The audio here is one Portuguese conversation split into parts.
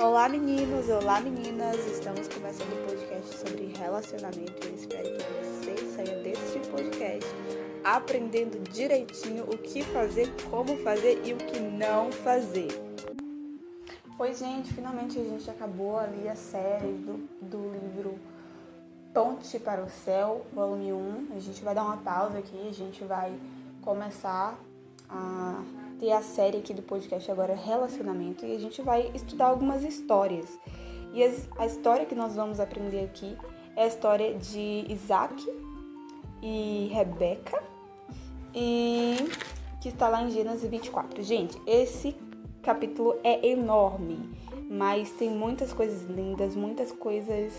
Olá meninos, olá meninas, estamos começando um podcast sobre relacionamento. E espero que você saia desse podcast aprendendo direitinho o que fazer, como fazer e o que não fazer. Oi gente, finalmente a gente acabou ali a série do, do livro Ponte para o Céu, volume 1. A gente vai dar uma pausa aqui, a gente vai começar a ter a série aqui do podcast agora Relacionamento e a gente vai estudar algumas histórias. E a história que nós vamos aprender aqui é a história de Isaac e Rebeca e que está lá em Gênesis 24. Gente, esse capítulo é enorme, mas tem muitas coisas lindas, muitas coisas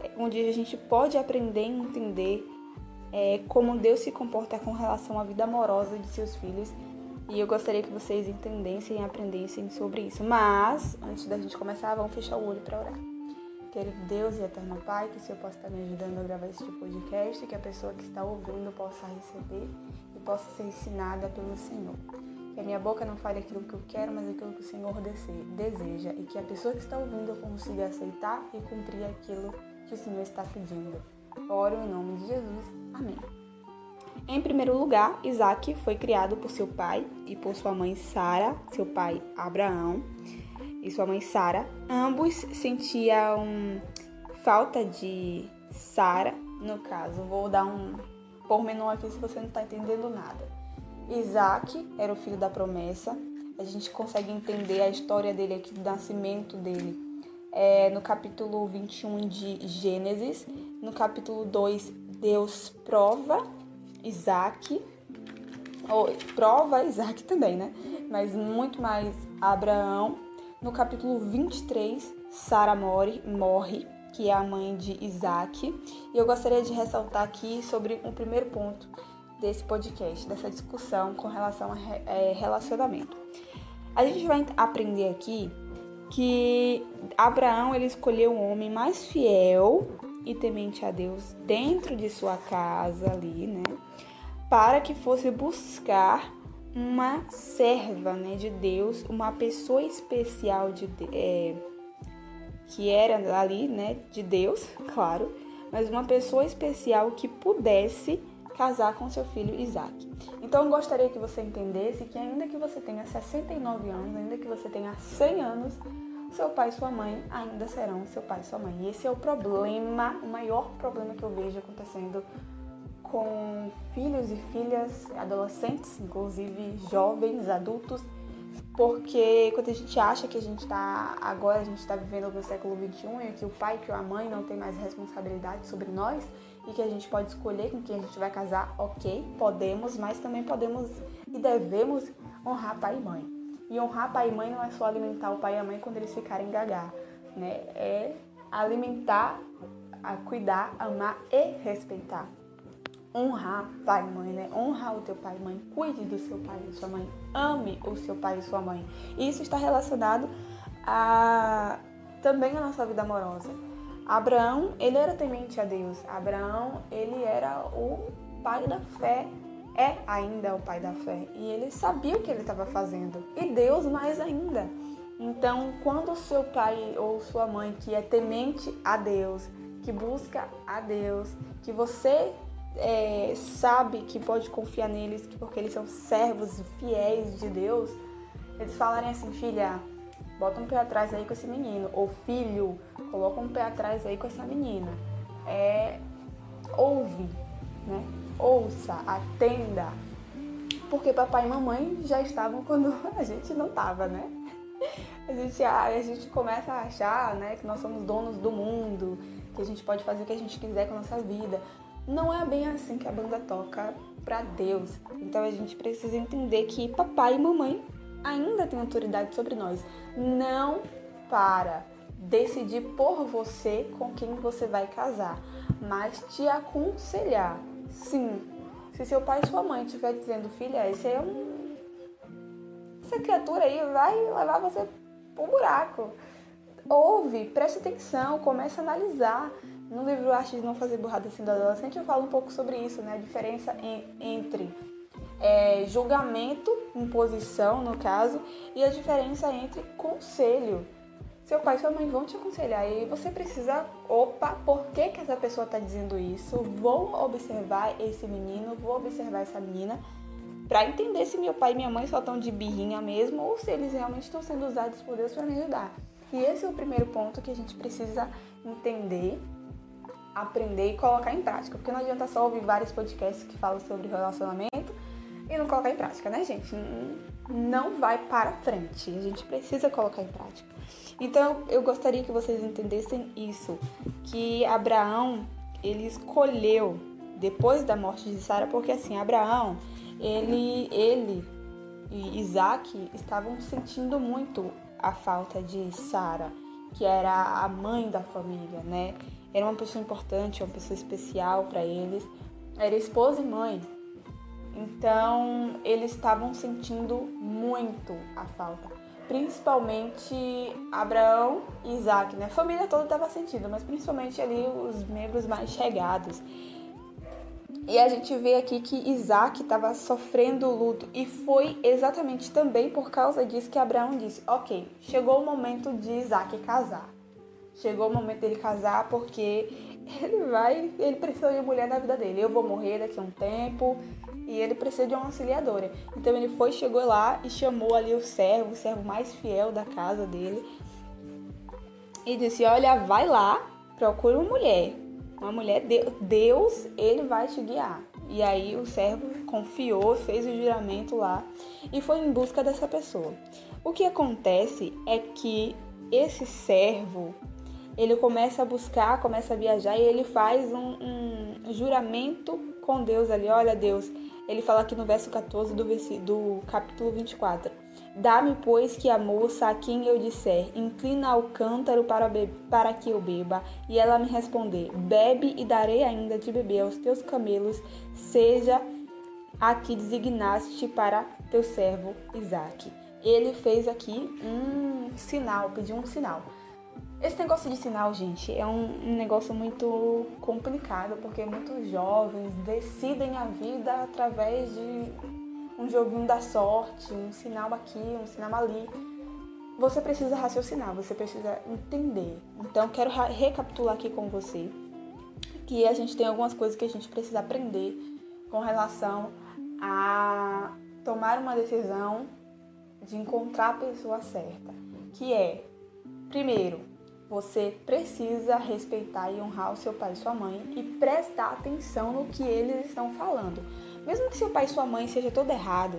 é, onde a gente pode aprender e entender é, como Deus se comporta com relação à vida amorosa de seus filhos e eu gostaria que vocês entendessem e aprendessem sobre isso. Mas, antes da gente começar, vamos fechar o olho para orar. Querido Deus e eterno Pai, que o Senhor possa estar me ajudando a gravar de podcast, que a pessoa que está ouvindo possa receber e possa ser ensinada pelo Senhor. Que a minha boca não fale aquilo que eu quero, mas aquilo que o Senhor deseja. E que a pessoa que está ouvindo consiga aceitar e cumprir aquilo que o Senhor está pedindo. Oro em nome de Jesus. Amém. Em primeiro lugar, Isaac foi criado por seu pai e por sua mãe Sara, seu pai Abraão e sua mãe Sara. Ambos sentiam falta de Sara, no caso. Vou dar um pormenor aqui se você não está entendendo nada. Isaac era o filho da promessa. A gente consegue entender a história dele aqui, do nascimento dele. É, no capítulo 21 de Gênesis. No capítulo 2, Deus prova Isaac, ou prova Isaac também, né? Mas muito mais Abraão. No capítulo 23, Sara morre, morre, que é a mãe de Isaac. E eu gostaria de ressaltar aqui sobre um primeiro ponto desse podcast, dessa discussão com relação a é, relacionamento. A gente vai aprender aqui que Abraão ele escolheu um homem mais fiel e temente a Deus dentro de sua casa ali, né? Para que fosse buscar uma serva né, de Deus, uma pessoa especial de, é, que era ali, né, de Deus, claro, mas uma pessoa especial que pudesse casar com seu filho Isaac. Então eu gostaria que você entendesse que ainda que você tenha 69 anos, ainda que você tenha 100 anos, seu pai e sua mãe ainda serão seu pai e sua mãe. E esse é o problema, o maior problema que eu vejo acontecendo com filhos e filhas, adolescentes, inclusive jovens, adultos, porque quando a gente acha que a gente está agora a gente está vivendo no século 21 e que o pai e que a mãe não tem mais responsabilidade sobre nós e que a gente pode escolher com quem a gente vai casar, ok, podemos, mas também podemos e devemos honrar pai e mãe. E honrar pai e mãe não é só alimentar o pai e a mãe quando eles ficarem gagar, né? É alimentar, a cuidar, amar e respeitar. Honrar pai e mãe, né? Honrar o teu pai e mãe, cuide do seu pai e sua mãe, ame o seu pai e sua mãe. E isso está relacionado a também a nossa vida amorosa. Abraão, ele era temente a Deus. Abraão, ele era o pai da fé é ainda o pai da fé e ele sabia o que ele estava fazendo e Deus mais ainda. Então, quando o seu pai ou sua mãe que é temente a Deus, que busca a Deus, que você é, sabe que pode confiar neles porque eles são servos fiéis de Deus, eles falarem assim, filha, bota um pé atrás aí com esse menino, ou filho, coloca um pé atrás aí com essa menina. É, ouve, né? Ouça, atenda. Porque papai e mamãe já estavam quando a gente não estava, né? A gente, a gente começa a achar né, que nós somos donos do mundo, que a gente pode fazer o que a gente quiser com a nossa vida. Não é bem assim que a banda toca para Deus. Então a gente precisa entender que papai e mamãe ainda têm autoridade sobre nós. Não para decidir por você com quem você vai casar, mas te aconselhar Sim. Se seu pai e sua mãe estiver dizendo, filha, esse é um. Essa criatura aí vai levar você pro buraco. Ouve, preste atenção, comece a analisar. No livro Arte de Não Fazer Burrada Assim do Adolescente, eu falo um pouco sobre isso, né? A diferença em, entre é, julgamento, imposição, no caso, e a diferença entre conselho. Seu pai e sua mãe vão te aconselhar e você precisa, opa, por que, que essa pessoa está dizendo isso? Vou observar esse menino, vou observar essa menina para entender se meu pai e minha mãe só estão de birrinha mesmo ou se eles realmente estão sendo usados por Deus para me ajudar. E esse é o primeiro ponto que a gente precisa entender, aprender e colocar em prática, porque não adianta só ouvir vários podcasts que falam sobre relacionamento e não colocar em prática, né, gente? Não vai para frente. A gente precisa colocar em prática. Então, eu gostaria que vocês entendessem isso, que Abraão, ele escolheu depois da morte de Sara, porque assim, Abraão, ele ele e Isaac estavam sentindo muito a falta de Sara, que era a mãe da família, né? Era uma pessoa importante, uma pessoa especial para eles. Era esposa e mãe. Então, eles estavam sentindo muito a falta principalmente Abraão e Isaac, né? A família toda estava sentindo, mas principalmente ali os membros mais chegados. E a gente vê aqui que Isaac estava sofrendo luto e foi exatamente também por causa disso que Abraão disse: Ok, chegou o momento de Isaac casar. Chegou o momento dele casar porque ele vai, ele precisa de mulher na vida dele. Eu vou morrer daqui a um tempo, e ele precisa de uma auxiliadora. Então ele foi, chegou lá e chamou ali o servo, o servo mais fiel da casa dele, e disse: Olha, vai lá, procura uma mulher. Uma mulher, Deus, ele vai te guiar. E aí o servo confiou, fez o juramento lá e foi em busca dessa pessoa. O que acontece é que esse servo, ele começa a buscar, começa a viajar e ele faz um, um juramento com Deus ali. Olha, Deus, ele fala aqui no verso 14 do, do capítulo 24. Dá-me, pois, que a moça a quem eu disser, inclina ao cântaro para, para que eu beba, e ela me responder, bebe e darei ainda de beber aos teus camelos, seja a que designaste para teu servo Isaque. Ele fez aqui um sinal, pediu um sinal. Esse negócio de sinal, gente, é um, negócio muito complicado, porque muitos jovens decidem a vida através de um joguinho da sorte, um sinal aqui, um sinal ali. Você precisa raciocinar, você precisa entender. Então, quero recapitular aqui com você que a gente tem algumas coisas que a gente precisa aprender com relação a tomar uma decisão de encontrar a pessoa certa, que é, primeiro, você precisa respeitar e honrar o seu pai e sua mãe e prestar atenção no que eles estão falando. Mesmo que seu pai e sua mãe seja todo errado,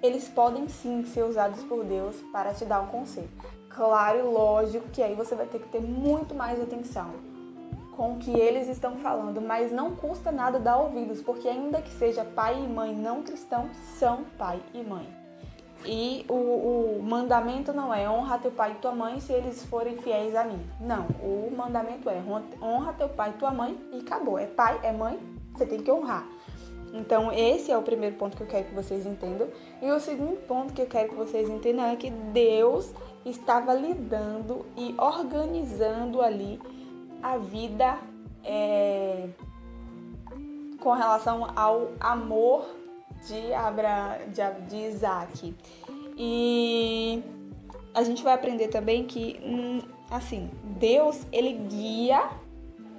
eles podem sim ser usados por Deus para te dar um conselho. Claro e lógico que aí você vai ter que ter muito mais atenção com o que eles estão falando, mas não custa nada dar ouvidos, porque ainda que seja pai e mãe não cristão, são pai e mãe. E o, o, mandamento não é honra teu pai e tua mãe se eles forem fiéis a mim. Não, o mandamento é honra teu pai e tua mãe e acabou. É pai, é mãe, você tem que honrar. Então, esse é o primeiro ponto que eu quero que vocês entendam. E o segundo ponto que eu quero que vocês entendam é que Deus estava lidando e organizando ali a vida é, com relação ao amor de, Abra, de, de Isaac. E a gente vai aprender também que, hum, assim, Deus, ele guia,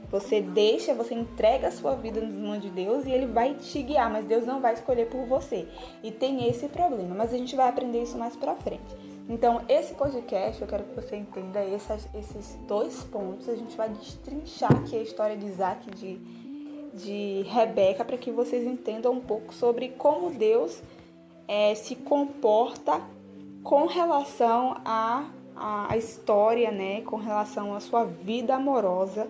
você deixa, você entrega a sua vida nas mãos de Deus e ele vai te guiar, mas Deus não vai escolher por você. E tem esse problema, mas a gente vai aprender isso mais pra frente. Então, esse podcast, eu quero que você entenda esses, esses dois pontos. A gente vai destrinchar aqui a história de Isaac, de de Rebeca para que vocês entendam um pouco sobre como Deus é, se comporta com relação à a, a, história, né? Com relação à sua vida amorosa,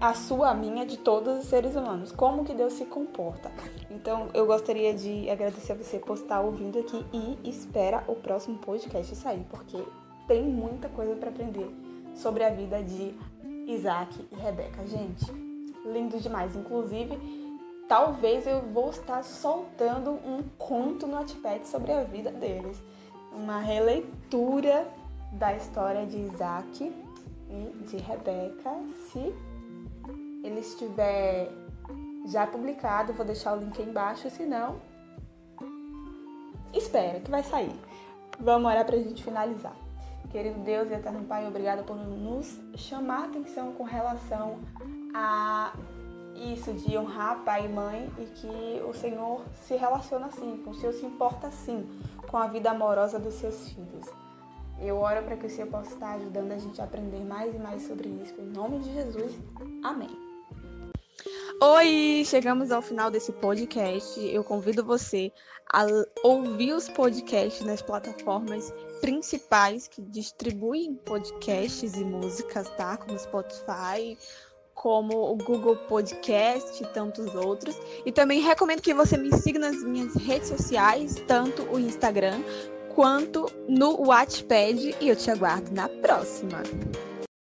a sua, a minha, de todos os seres humanos. Como que Deus se comporta. Então, eu gostaria de agradecer a você por estar ouvindo aqui e espera o próximo podcast sair, porque tem muita coisa para aprender sobre a vida de Isaac e Rebeca. Gente, lindo demais. Inclusive, talvez eu vou estar soltando um conto no Wattpad sobre a vida deles. Uma releitura da história de Isaac e de Rebeca. Se ele estiver já publicado, vou deixar o link aí embaixo, se não, espera que vai sair. Vamos orar pra gente finalizar. Querido Deus e eterno Pai, obrigada por nos chamar a atenção com relação a isso de honrar pai e mãe e que o Senhor se relaciona assim, que o Senhor se importa assim com a vida amorosa dos seus filhos. Eu oro para que o Senhor possa estar ajudando a gente a aprender mais e mais sobre isso. Em nome de Jesus. Amém. Oi, chegamos ao final desse podcast. Eu convido você a ouvir os podcasts nas plataformas principais que distribuem podcasts e músicas, tá? Como Spotify, como o Google Podcast e tantos outros. E também recomendo que você me siga nas minhas redes sociais, tanto o Instagram quanto no Wattpad. E eu te aguardo na próxima.